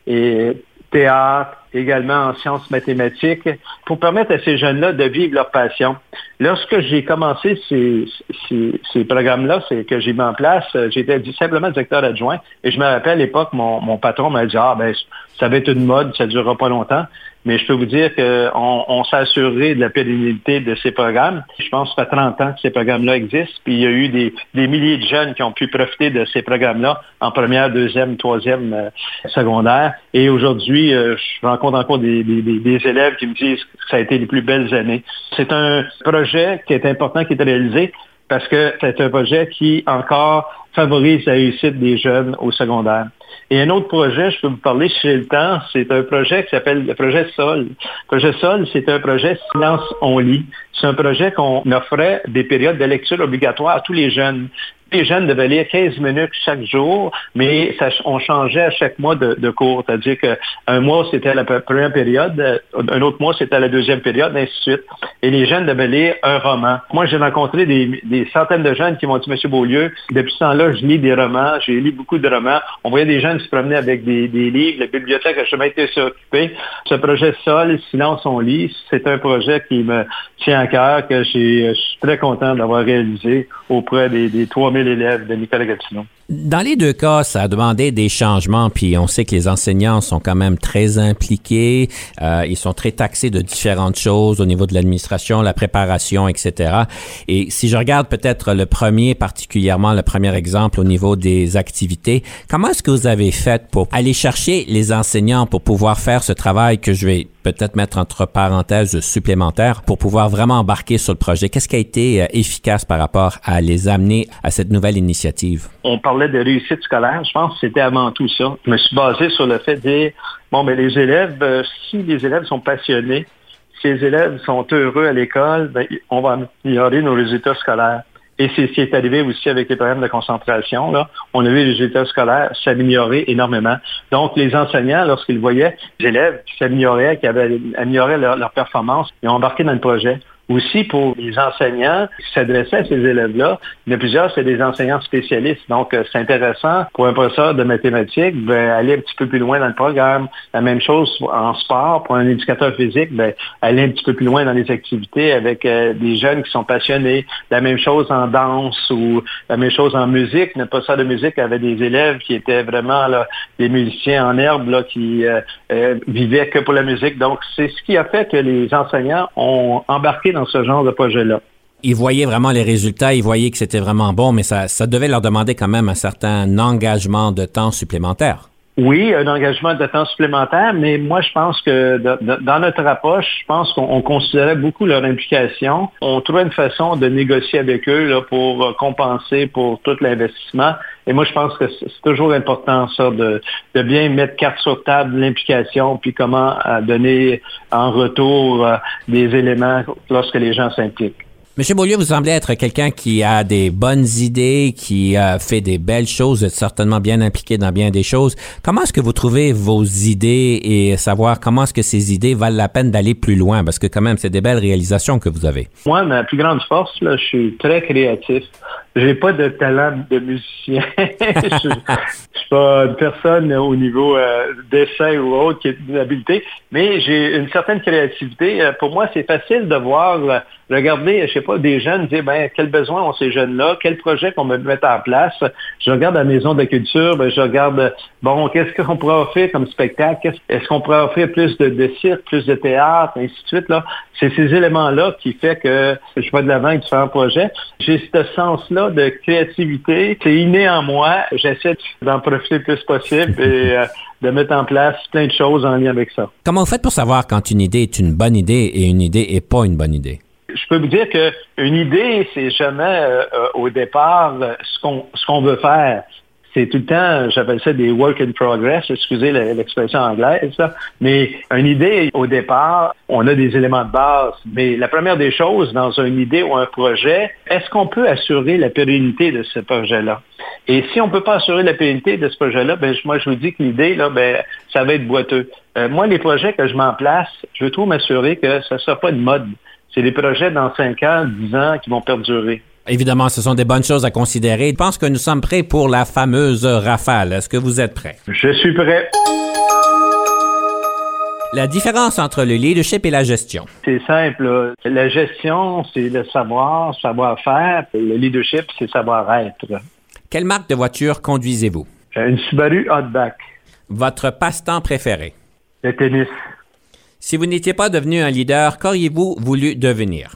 Speaker 1: et théâtre, également en sciences mathématiques, pour permettre à ces jeunes-là de vivre leur passion. Lorsque j'ai commencé ces, ces, programmes-là, que j'ai mis en place, euh, j'étais simplement directeur adjoint, et je me rappelle à l'époque, mon, mon patron m'a dit, ah ben, ça va être une mode, ça ne durera pas longtemps. Mais je peux vous dire qu'on on, de la pérennité de ces programmes. Je pense que ça fait 30 ans que ces programmes-là existent. Puis il y a eu des, milliers de jeunes qui ont pu profiter de ces programmes-là en première, deuxième, troisième euh, secondaire. Et aujourd'hui, euh, je rencontre encore des, des, élèves qui me disent que ça a été les plus belles années. C'est un projet qui est important, qui est réalisé parce que c'est un projet qui encore favorise la réussite des jeunes au secondaire. Et un autre projet, je peux vous parler chez le temps, c'est un projet qui s'appelle le projet Sol. Le projet Sol, c'est un projet Silence on lit. C'est un projet qu'on offrait des périodes de lecture obligatoires à tous les jeunes les jeunes devaient lire 15 minutes chaque jour, mais on changeait à chaque mois de, cours. C'est-à-dire qu'un mois, c'était la première période, un autre mois, c'était la deuxième période, ainsi de suite. Et les jeunes devaient lire un roman. Moi, j'ai rencontré des, centaines de jeunes qui m'ont dit, Monsieur Beaulieu, depuis ce temps-là, je lis des romans, j'ai lu beaucoup de romans. On voyait des jeunes se promener avec des, livres, la bibliothèque a jamais été occupée. Ce projet Sol, Silence on lit, c'est un projet qui me tient à cœur, que je suis très content d'avoir réalisé auprès des, des 3000 l'élève de Nicolas Gatineau.
Speaker 2: Dans les deux cas, ça a demandé des changements, puis on sait que les enseignants sont quand même très impliqués, euh, ils sont très taxés de différentes choses au niveau de l'administration, la préparation, etc. Et si je regarde peut-être le premier, particulièrement le premier exemple au niveau des activités, comment est-ce que vous avez fait pour aller chercher les enseignants pour pouvoir faire ce travail que je vais peut-être mettre entre parenthèses supplémentaires pour pouvoir vraiment embarquer sur le projet? Qu'est-ce qui a été euh, efficace par rapport à les amener à cette nouvelle initiative?
Speaker 1: On parlait de réussite scolaire. Je pense que c'était avant tout ça. Je me suis basé sur le fait de dire, bon, mais les élèves, euh, si les élèves sont passionnés, si les élèves sont heureux à l'école, ben, on va améliorer nos résultats scolaires. Et c'est ce qui est arrivé aussi avec les problèmes de concentration. Là. On a vu les résultats scolaires s'améliorer énormément. Donc, les enseignants, lorsqu'ils voyaient les élèves qui s'amélioraient, qui avaient amélioré leur performance, ils ont embarqué dans le projet aussi pour les enseignants qui s'adressaient à ces élèves-là. Il y en a plusieurs, c'est des enseignants spécialistes. Donc, euh, c'est intéressant pour un professeur de mathématiques ben, aller un petit peu plus loin dans le programme. La même chose en sport, pour un éducateur physique, ben, aller un petit peu plus loin dans les activités avec euh, des jeunes qui sont passionnés. La même chose en danse ou la même chose en musique. Notre professeur de musique avait des élèves qui étaient vraiment là, des musiciens en herbe là, qui euh, vivaient que pour la musique. Donc, c'est ce qui a fait que les enseignants ont embarqué dans ce genre de projet-là.
Speaker 2: Ils voyaient vraiment les résultats, ils voyaient que c'était vraiment bon, mais ça, ça devait leur demander quand même un certain engagement de temps supplémentaire.
Speaker 1: Oui, un engagement de temps supplémentaire, mais moi, je pense que dans notre approche, je pense qu'on considérait beaucoup leur implication. On trouvait une façon de négocier avec eux là, pour compenser pour tout l'investissement. Et moi, je pense que c'est toujours important, ça, de, de, bien mettre carte sur table l'implication, puis comment euh, donner en retour euh, des éléments lorsque les gens s'impliquent.
Speaker 2: Monsieur Beaulieu, vous semblez être quelqu'un qui a des bonnes idées, qui a fait des belles choses, vous êtes certainement bien impliqué dans bien des choses. Comment est-ce que vous trouvez vos idées et savoir comment est-ce que ces idées valent la peine d'aller plus loin? Parce que quand même, c'est des belles réalisations que vous avez.
Speaker 1: Moi, ma plus grande force, là, je suis très créatif. J'ai pas de talent de musicien. je, suis pas une personne au niveau euh, dessin ou autre qui a une habileté, mais j'ai une certaine créativité. Euh, pour moi, c'est facile de voir, euh, regarder, je sais pas, des jeunes dire, ben, quels besoins ont ces jeunes-là, quel projet qu'on va mettre en place. Je regarde la maison de culture, ben, je regarde, bon, qu'est-ce qu'on pourrait offrir comme spectacle? Est-ce qu'on pourrait offrir plus de, de cirque, plus de théâtre, ainsi de suite, là? C'est ces éléments-là qui fait que je vais de l'avant avec différents projets. J'ai ce sens-là de créativité. C'est inné en moi. J'essaie d'en profiter le plus possible et euh, de mettre en place plein de choses en lien avec ça.
Speaker 2: Comment vous faites pour savoir quand une idée est une bonne idée et une idée n'est pas une bonne idée?
Speaker 1: Je peux vous dire qu'une idée, c'est jamais euh, euh, au départ ce qu'on ce qu'on veut faire c'est tout le temps, j'appelle ça des work in progress, excusez l'expression anglaise, mais une idée, au départ, on a des éléments de base. Mais la première des choses dans une idée ou un projet, est-ce qu'on peut assurer la pérennité de ce projet-là? Et si on ne peut pas assurer la pérennité de ce projet-là, ben, moi, je vous dis que l'idée, là, ben, ça va être boiteux. Euh, moi, les projets que je m'en place, je veux tout m'assurer que ça ne sera pas de mode. C'est des projets dans 5 ans, 10 ans qui vont perdurer.
Speaker 2: Évidemment, ce sont des bonnes choses à considérer. Je pense que nous sommes prêts pour la fameuse rafale. Est-ce que vous êtes prêts?
Speaker 1: Je suis prêt.
Speaker 2: La différence entre le leadership et la gestion.
Speaker 1: C'est simple. La gestion, c'est le savoir, savoir-faire. Le leadership, c'est savoir-être.
Speaker 2: Quelle marque de voiture conduisez-vous?
Speaker 1: Une Subaru Outback.
Speaker 2: Votre passe-temps préféré?
Speaker 1: Le tennis.
Speaker 2: Si vous n'étiez pas devenu un leader, qu'auriez-vous voulu devenir?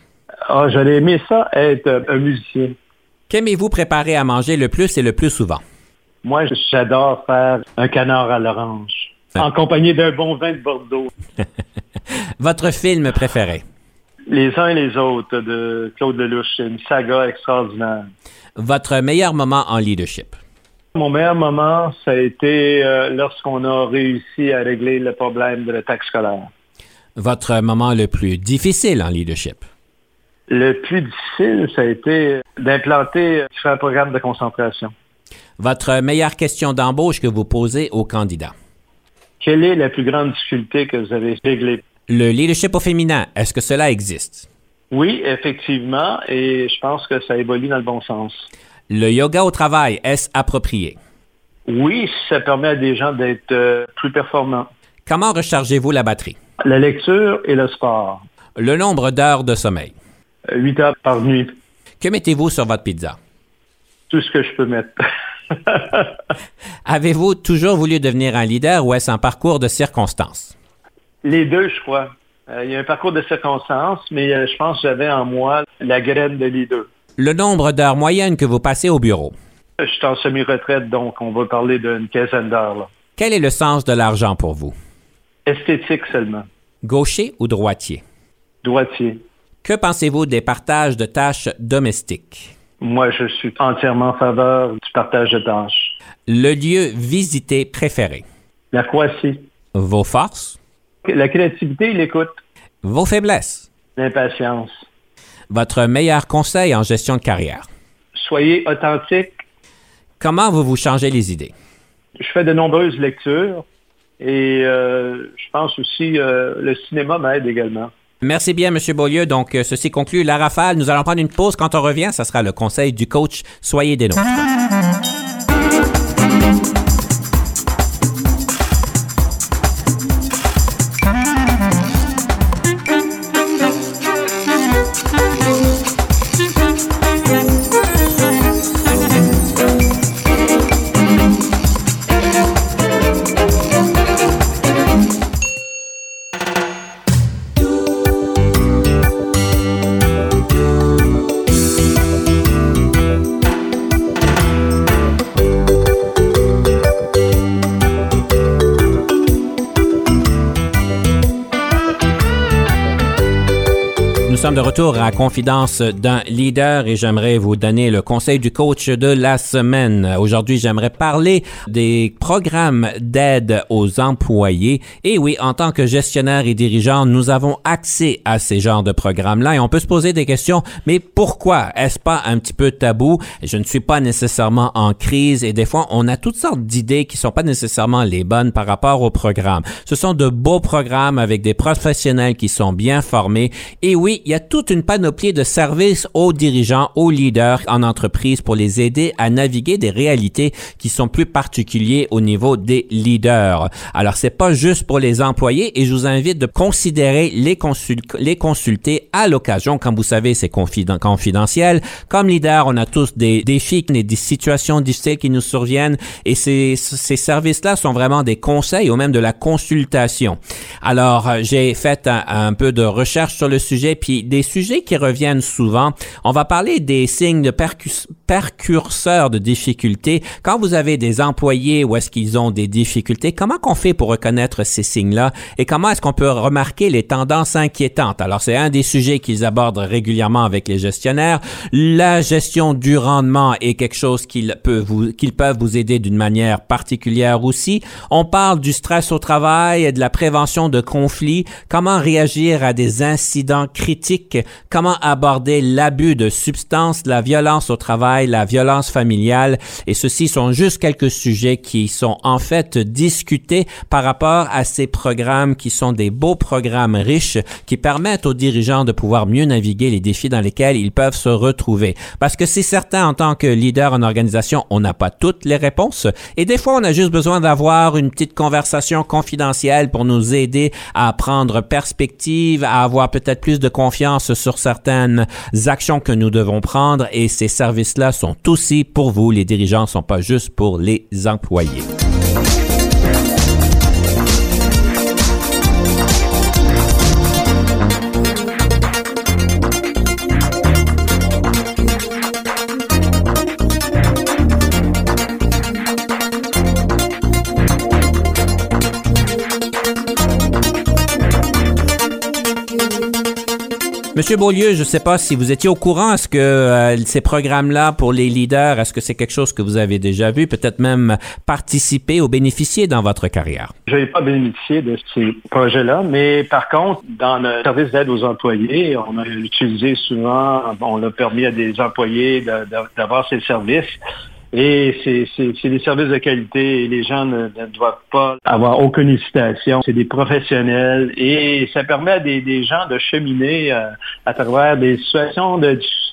Speaker 1: Ah, j'aurais aimé ça, être un musicien.
Speaker 2: Qu'aimez-vous préparer à manger le plus et le plus souvent?
Speaker 1: Moi, j'adore faire un canard à l'orange, en compagnie d'un bon vin de Bordeaux.
Speaker 2: Votre film préféré?
Speaker 1: Les uns et les autres de Claude Lelouch. C'est une saga extraordinaire.
Speaker 2: Votre meilleur moment en leadership?
Speaker 1: Mon meilleur moment, ça a été euh, lorsqu'on a réussi à régler le problème de la taxe scolaire.
Speaker 2: Votre moment le plus difficile en leadership?
Speaker 1: Le plus difficile, ça a été d'implanter différents programmes de concentration.
Speaker 2: Votre meilleure question d'embauche que vous posez aux candidats?
Speaker 1: Quelle est la plus grande difficulté que vous avez réglée?
Speaker 2: Le leadership au féminin, est-ce que cela existe?
Speaker 1: Oui, effectivement, et je pense que ça évolue dans le bon sens.
Speaker 2: Le yoga au travail, est-ce approprié?
Speaker 1: Oui, ça permet à des gens d'être euh, plus performants.
Speaker 2: Comment rechargez-vous la batterie?
Speaker 1: La lecture et le sport.
Speaker 2: Le nombre d'heures de sommeil.
Speaker 1: 8 heures par nuit.
Speaker 2: Que mettez-vous sur votre pizza?
Speaker 1: Tout ce que je peux mettre.
Speaker 2: Avez-vous toujours voulu devenir un leader ou est-ce un parcours de circonstances?
Speaker 1: Les deux, je crois. Euh, il y a un parcours de circonstances, mais euh, je pense que j'avais en moi la graine de leader.
Speaker 2: Le nombre d'heures moyennes que vous passez au bureau?
Speaker 1: Je suis en semi-retraite, donc on va parler d'une quinzaine d'heures.
Speaker 2: Quel est le sens de l'argent pour vous?
Speaker 1: Esthétique seulement.
Speaker 2: Gaucher ou droitier?
Speaker 1: Droitier.
Speaker 2: Que pensez-vous des partages de tâches domestiques?
Speaker 1: Moi, je suis entièrement en faveur du partage de tâches.
Speaker 2: Le lieu visité préféré?
Speaker 1: La Croatie.
Speaker 2: Vos forces?
Speaker 1: La créativité et l'écoute.
Speaker 2: Vos faiblesses?
Speaker 1: L'impatience.
Speaker 2: Votre meilleur conseil en gestion de carrière?
Speaker 1: Soyez authentique.
Speaker 2: Comment vous vous changez les idées?
Speaker 1: Je fais de nombreuses lectures et euh, je pense aussi euh, le cinéma m'aide également.
Speaker 2: Merci bien, M. Beaulieu. Donc, euh, ceci conclut la rafale. Nous allons prendre une pause. Quand on revient, ce sera le conseil du coach. Soyez des nôtres. Retour à Confidence d'un leader et j'aimerais vous donner le conseil du coach de la semaine. Aujourd'hui, j'aimerais parler des programmes d'aide aux employés. Et oui, en tant que gestionnaire et dirigeant, nous avons accès à ces genres de programmes-là et on peut se poser des questions, mais pourquoi? Est-ce pas un petit peu tabou? Je ne suis pas nécessairement en crise et des fois, on a toutes sortes d'idées qui sont pas nécessairement les bonnes par rapport au programme. Ce sont de beaux programmes avec des professionnels qui sont bien formés. Et oui, il y a une panoplie de services aux dirigeants, aux leaders en entreprise pour les aider à naviguer des réalités qui sont plus particulières au niveau des leaders. Alors, c'est pas juste pour les employés et je vous invite de considérer les, consulter à l'occasion. Comme vous savez, c'est confidentiel. Comme leader, on a tous des défis, des situations difficiles qui nous surviennent et ces, ces services-là sont vraiment des conseils ou même de la consultation. Alors, euh, j'ai fait un, un peu de recherche sur le sujet puis des sujets qui reviennent souvent. On va parler des signes de percurseurs de difficultés. Quand vous avez des employés où est-ce qu'ils ont des difficultés, comment qu'on fait pour reconnaître ces signes-là et comment est-ce qu'on peut remarquer les tendances inquiétantes? Alors, c'est un des sujets qu'ils abordent régulièrement avec les gestionnaires. La gestion du rendement est quelque chose qu'ils peuvent vous, qu'ils peuvent vous aider d'une manière particulière aussi. On parle du stress au travail et de la prévention de conflits. Comment réagir à des incidents critiques comment aborder l'abus de substances, la violence au travail, la violence familiale. Et ceci sont juste quelques sujets qui sont en fait discutés par rapport à ces programmes qui sont des beaux programmes riches qui permettent aux dirigeants de pouvoir mieux naviguer les défis dans lesquels ils peuvent se retrouver. Parce que c'est certain, en tant que leader en organisation, on n'a pas toutes les réponses. Et des fois, on a juste besoin d'avoir une petite conversation confidentielle pour nous aider à prendre perspective, à avoir peut-être plus de confiance sur certaines actions que nous devons prendre et ces services-là sont aussi pour vous. Les dirigeants ne sont pas juste pour les employés. Monsieur Beaulieu, je ne sais pas si vous étiez au courant. Est-ce que euh, ces programmes-là pour les leaders, est-ce que c'est quelque chose que vous avez déjà vu, peut-être même participé ou bénéficié dans votre carrière?
Speaker 1: Je n'ai pas bénéficié de ces projets-là, mais par contre, dans le service d'aide aux employés, on a utilisé souvent, on l'a permis à des employés d'avoir ces services. Et c'est des services de qualité et les gens ne, doivent pas avoir aucune hésitation. C'est des professionnels et ça permet à des, gens de cheminer euh, à travers des situations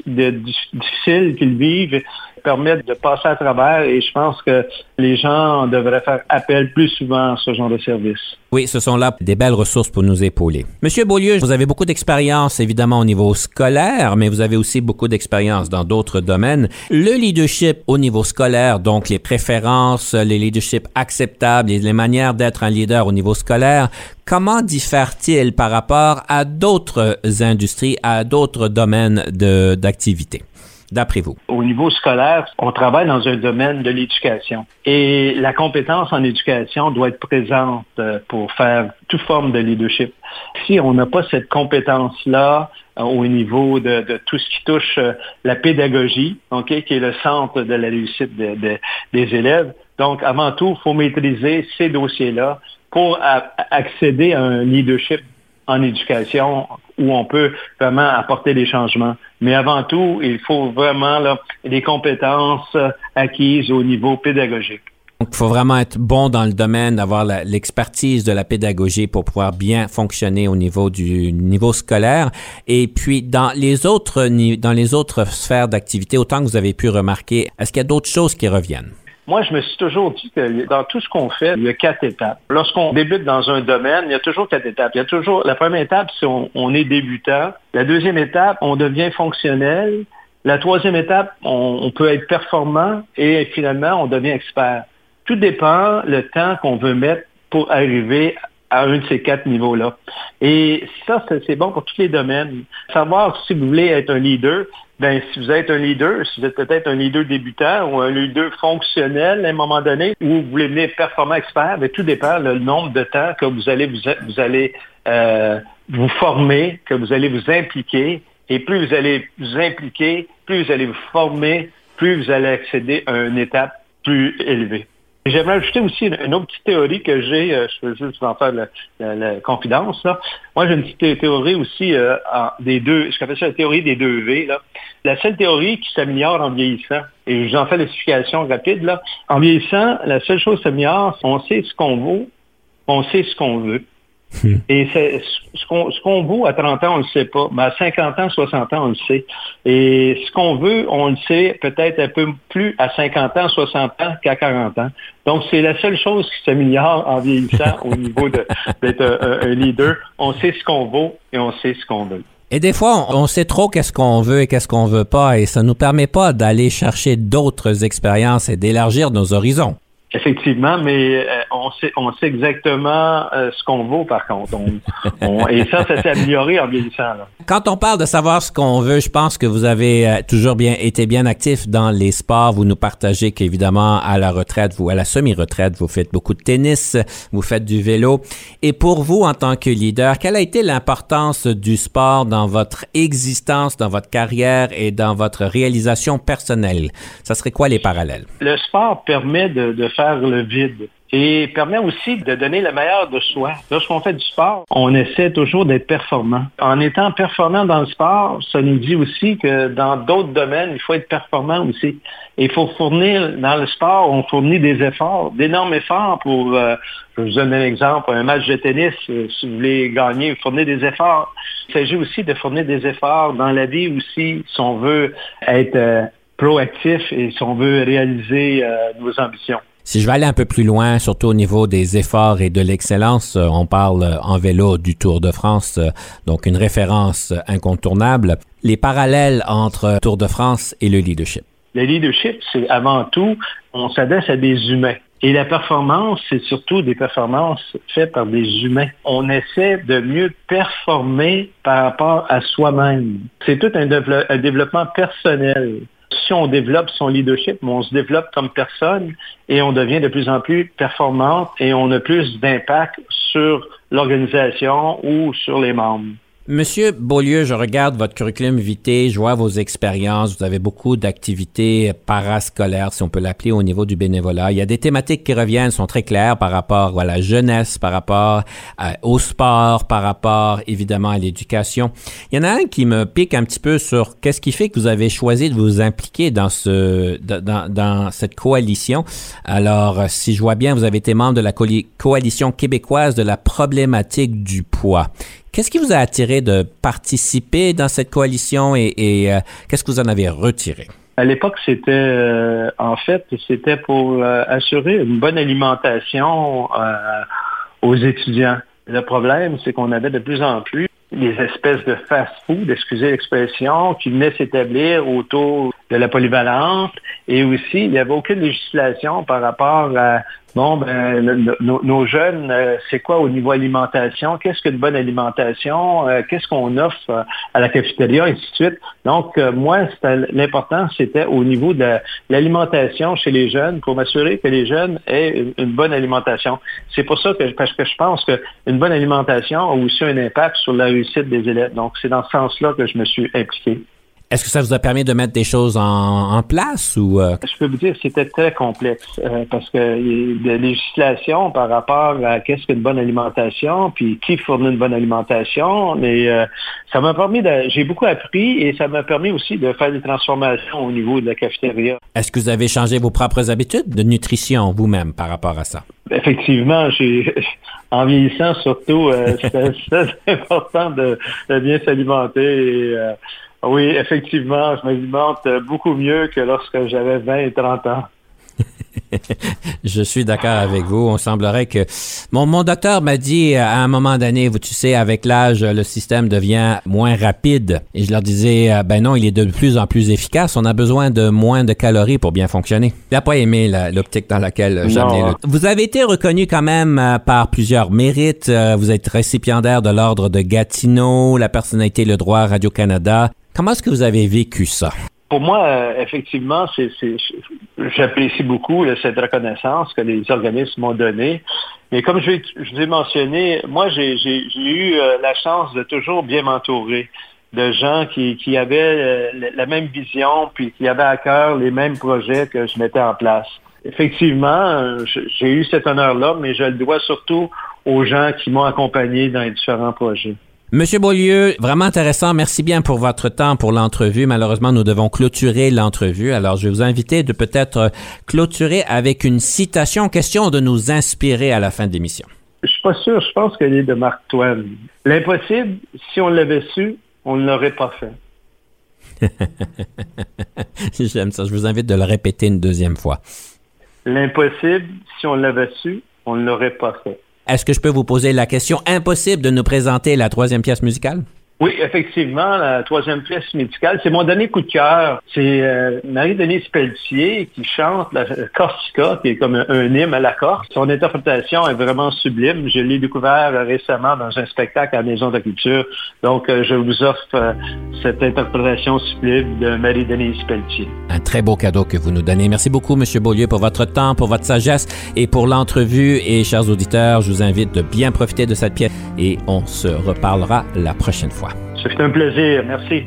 Speaker 1: difficiles qu'ils vivent permettre de passer à travers et je pense que les gens devraient faire appel plus souvent à ce genre de service.
Speaker 2: Oui, ce sont là des belles ressources pour nous épauler. Monsieur Beaulieu, vous avez beaucoup d'expérience évidemment au niveau scolaire, mais vous avez aussi beaucoup d'expérience dans d'autres domaines. Le leadership au niveau scolaire, donc les préférences, les leaderships acceptables les manières d'être un leader au niveau scolaire, comment diffère-t-il par rapport à d'autres industries, à d'autres domaines d'activité? D'après vous?
Speaker 1: Au niveau scolaire, on travaille dans un domaine de l'éducation. Et la compétence en éducation doit être présente euh, pour faire toute forme de leadership. Si on n'a pas cette compétence-là euh, au niveau de, tout ce qui touche euh, la pédagogie, ok, qui est le centre de la réussite des élèves, donc avant tout, il faut maîtriser ces dossiers-là pour accéder à un leadership en éducation où on peut vraiment apporter des changements. Mais avant tout, il faut vraiment là, compétences acquises au niveau pédagogique.
Speaker 2: Donc, il faut vraiment être bon dans le domaine, d'avoir l'expertise de la pédagogie pour pouvoir bien fonctionner au niveau du niveau scolaire. Et puis, dans les autres, dans les autres sphères d'activité, autant que vous avez pu remarquer, est-ce qu'il y a d'autres choses qui reviennent?
Speaker 1: Moi, je me suis toujours dit que dans tout ce qu'on fait, il y a quatre étapes. Lorsqu'on débute dans un domaine, il y a toujours quatre étapes. Il y a toujours la première étape, c'est on, est débutant. La deuxième étape, on devient fonctionnel. La troisième étape, on, on, peut être performant et finalement, on devient expert. Tout dépend le temps qu'on veut mettre pour arriver à un de ces quatre niveaux-là. Et ça, c'est bon pour tous les domaines. Savoir si vous voulez être un leader, ben, si vous êtes un leader, si vous êtes peut-être un leader débutant ou un leader fonctionnel à un moment donné, ou vous voulez devenir performant expert, ben, tout dépend le nombre de temps que vous allez vous, vous allez euh, vous former, que vous allez vous impliquer, et plus vous allez vous impliquer, plus vous allez vous former, plus vous allez accéder à une étape plus élevée. J'aimerais ajouter aussi une, autre petite théorie que j'ai, euh, je veux juste vous en faire la, confidence. Là. Moi, j'ai une petite théorie aussi euh, des deux, je appelle ça la théorie des deux V. Là. La seule théorie qui s'améliore en vieillissant, et j'en fais l'explication rapide, là. en vieillissant, la seule chose qui s'améliore, on sait ce qu'on vaut, on sait ce qu'on veut. Hmm. Et ce qu'on qu'on vaut à 30 ans, on ne le sait pas. Mais à 50 ans, 60 ans, on le sait. Et ce qu'on veut, on le sait peut-être un peu plus à 50 ans, 60 ans qu'à 40 ans. Donc, c'est la seule chose qui s'améliore en vieillissant au niveau d'être un, leader. On sait ce qu'on vaut et on sait ce qu'on veut.
Speaker 2: Et des fois, on sait trop qu'est-ce qu'on veut et qu'est-ce qu'on veut pas, et ça nous permet pas d'aller chercher d'autres expériences et d'élargir nos horizons.
Speaker 1: Effectivement, mais euh, on sait on sait exactement euh, ce qu'on vaut par contre. et ça, ça s'est amélioré en vieillissant.
Speaker 2: Quand on parle de savoir ce qu'on veut, je pense que vous avez euh, toujours bien été bien actif dans les sports. Vous nous partagez qu'évidemment à la retraite, vous à la semi-retraite, vous faites beaucoup de tennis, vous faites du vélo. Et pour vous, en tant que leader, quelle a été l'importance du sport dans votre existence, dans votre carrière et dans votre réalisation personnelle? Ça serait quoi les parallèles?
Speaker 1: Le sport permet de, de faire le vide et permet aussi de donner le meilleur de soi. Lorsqu'on fait du sport, on essaie toujours d'être performant. En étant performant dans le sport, ça nous dit aussi que dans d'autres domaines, il faut être performant aussi. Et il faut fournir, dans le sport, on fournit des efforts, d'énormes efforts pour, euh, je vous donne un exemple, un match de tennis, euh, si vous voulez gagner, fournir des efforts. Il s'agit aussi de fournir des efforts dans la vie aussi, si on veut être euh, proactif et si on veut réaliser nos ambitions.
Speaker 2: Si je vais aller un peu plus loin, surtout au niveau des efforts et de l'excellence, euh, on parle euh, en vélo du Tour de France, euh, donc une référence incontournable. Les parallèles entre Tour de France et le leadership.
Speaker 1: Le leadership, c'est avant tout, on s'adresse à des humains. Et la performance, c'est surtout des performances faites par des humains. On essaie de mieux performer par rapport à soi-même. C'est tout un, développement personnel si on développe son leadership, on se développe comme personne et on devient de plus en plus performante et on a plus d'impact sur l'organisation ou sur les membres.
Speaker 2: Monsieur Beaulieu, je regarde votre curriculum vitae, je vois vos expériences, vous avez beaucoup d'activités parascolaires, si on peut l'appeler, au niveau du bénévolat. Il y a des thématiques qui reviennent, sont très claires par rapport à la jeunesse, par rapport au sport, par rapport évidemment à l'éducation. Il y en a un qui me pique un petit peu sur qu'est-ce qui fait que vous avez choisi de vous impliquer dans ce dans, dans cette coalition. Alors, si je vois bien, vous avez été membre de la coalition québécoise de la problématique du poids. Qu'est-ce qui vous a attiré de participer dans cette coalition et, euh, qu'est-ce que vous en avez retiré?
Speaker 1: À l'époque, c'était euh, en fait, c'était pour euh, assurer une bonne alimentation aux étudiants. Le problème, c'est qu'on avait de plus en plus des espèces de fast-food, excusez l'expression, qui venaient s'établir autour de la polyvalence. Et aussi, il n'y avait aucune législation par rapport à bon, ben, nos, jeunes, euh, c'est quoi au niveau alimentation? Qu'est-ce qu'une bonne alimentation? Euh, qu'est-ce qu'on offre euh, à la cafétéria, et ainsi de suite? Donc, moi, l'important, c'était au niveau de l'alimentation chez les jeunes pour m'assurer que les jeunes aient une, bonne alimentation. C'est pour ça que, parce que je pense qu'une bonne alimentation a aussi un impact sur la réussite des élèves. Donc, c'est dans ce sens-là que je me suis impliqué.
Speaker 2: Est-ce que ça vous a permis de mettre des choses en, place ou
Speaker 1: euh? Je peux vous dire que c'était très complexe euh, parce que y a des législations par rapport à qu'est-ce qu'une bonne alimentation, puis qui fournit une bonne alimentation. Mais euh, ça m'a permis de, j'ai beaucoup appris et ça m'a permis aussi de faire des transformations au niveau de la cafétéria.
Speaker 2: Est-ce que vous avez changé vos propres habitudes de nutrition vous-même par rapport à ça?
Speaker 1: Effectivement, j'ai en vieillissant surtout, c'est important de, de bien s'alimenter et oui, effectivement, je m'alimente beaucoup mieux que lorsque j'avais 20 et 30 ans.
Speaker 2: je suis d'accord avec vous. On semblerait que mon, mon docteur m'a dit à un moment donné, vous tu sais, avec l'âge, le système devient moins rapide. Et je leur disais, euh, ben non, il est de plus en plus efficace. On a besoin de moins de calories pour bien fonctionner. Il n'a pas aimé l'optique dans laquelle j'amenais le. Vous avez été reconnu quand même euh, par plusieurs mérites. Euh, vous êtes récipiendaire de l'ordre de Gatineau, la personnalité le droit Radio Canada. Comment est-ce que vous avez vécu ça?
Speaker 1: Pour moi, euh, effectivement, c'est, j'apprécie beaucoup cette reconnaissance que les organismes m'ont donnée. Mais comme je, vous ai mentionné, moi, j'ai, eu euh, la chance de toujours bien m'entourer de gens qui, qui avaient la même vision, puis qui avaient à cœur les mêmes projets que je mettais en place. Effectivement, j'ai eu cet honneur-là, mais je le dois surtout aux gens qui m'ont accompagné dans les différents projets.
Speaker 2: Monsieur Beaulieu, vraiment intéressant. Merci bien pour votre temps pour l'entrevue. Malheureusement, nous devons clôturer l'entrevue. Alors, je vais vous inviter de peut-être clôturer avec une citation, question de nous inspirer à la fin de l'émission.
Speaker 1: Je suis pas sûr. Je pense qu'elle est de Marc Twain. L'impossible, si on l'avait su, on ne l'aurait pas fait.
Speaker 2: J'aime ça. Je vous invite de le répéter une deuxième fois.
Speaker 1: L'impossible, si on l'avait su, on ne l'aurait pas fait.
Speaker 2: Est-ce que je peux vous poser la question? Impossible de nous présenter la troisième pièce musicale?
Speaker 1: Oui, effectivement, la troisième pièce musicale, c'est mon dernier coup de cœur. C'est euh, Marie-Denise Pelletier qui chante la Corsica, qui est comme un, hymne à la Corse. Son interprétation est vraiment sublime. Je l'ai découvert récemment dans un spectacle à la Maison de la Culture. Donc, euh, je vous offre euh, cette interprétation sublime de Marie-Denise Pelletier.
Speaker 2: Un très beau cadeau que vous nous donnez. Merci beaucoup, M. Beaulieu, pour votre temps, pour votre sagesse et pour l'entrevue. Et chers auditeurs, je vous invite de bien profiter de cette pièce et on se reparlera la prochaine fois.
Speaker 1: C'est un plaisir. Merci.